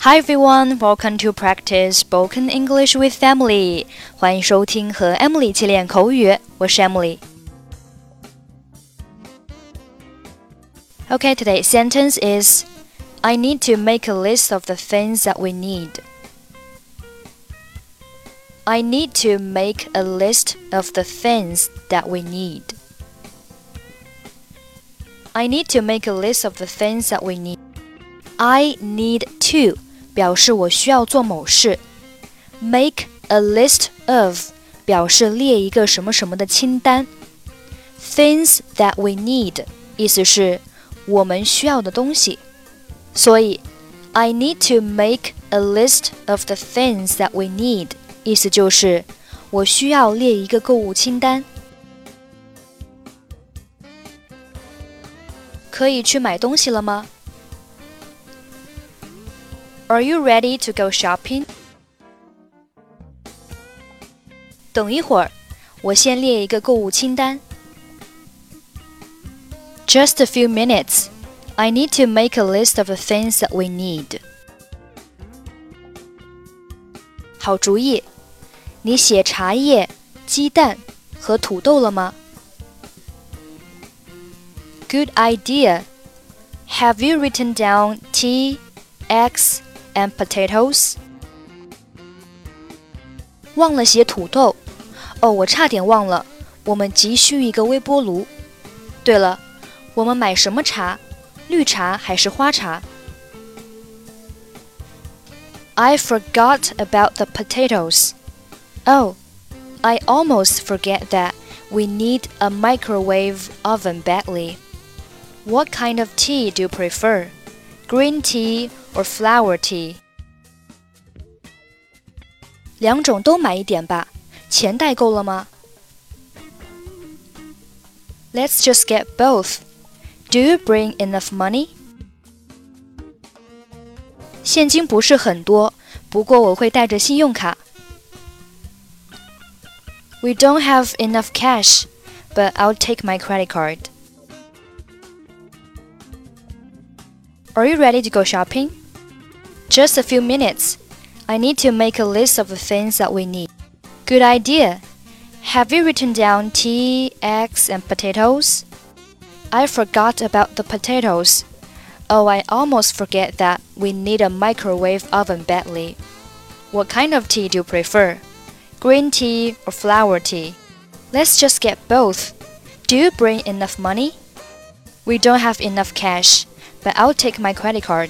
Hi everyone, welcome to practice spoken English with Emily. 欢迎收听和 Emily 一起练口语，我是 Emily。Okay, today's sentence is I need to make a list of the things that we need. I need to make a list of the things that we need. I need to make a list of the things that we need. I need to 表示我需要做某事。Make a list of 表示列一个什么什么的清单。Things that we need 意思是我们需要的东西。所以，I need to make a list of the things that we need 意思就是我需要列一个购物清单。可以去买东西了吗 ？Are you ready to go shopping？等一会儿，我先列一个购物清单。Just a few minutes. I need to make a list of the things that we need. 好主意，你写茶叶、鸡蛋和土豆了吗？Good idea. Have you written down tea, eggs, and potatoes? 忘了写土豆。哦，我差点忘了，我们急需一个微波炉。对了，我们买什么茶？绿茶还是花茶？I forgot about the potatoes. Oh, I almost forget that we need a microwave oven badly. What kind of tea do you prefer? Green tea or flower tea? 两种都买一点吧，钱带够了吗？Let's just get both. Do you bring enough money? 现金不是很多，不过我会带着信用卡。We don't have enough cash, but I'll take my credit card. Are you ready to go shopping? Just a few minutes. I need to make a list of the things that we need. Good idea. Have you written down tea, eggs, and potatoes? I forgot about the potatoes. Oh, I almost forget that we need a microwave oven badly. What kind of tea do you prefer? Green tea or flower tea? Let's just get both. Do you bring enough money? We don't have enough cash but I'll take my credit card.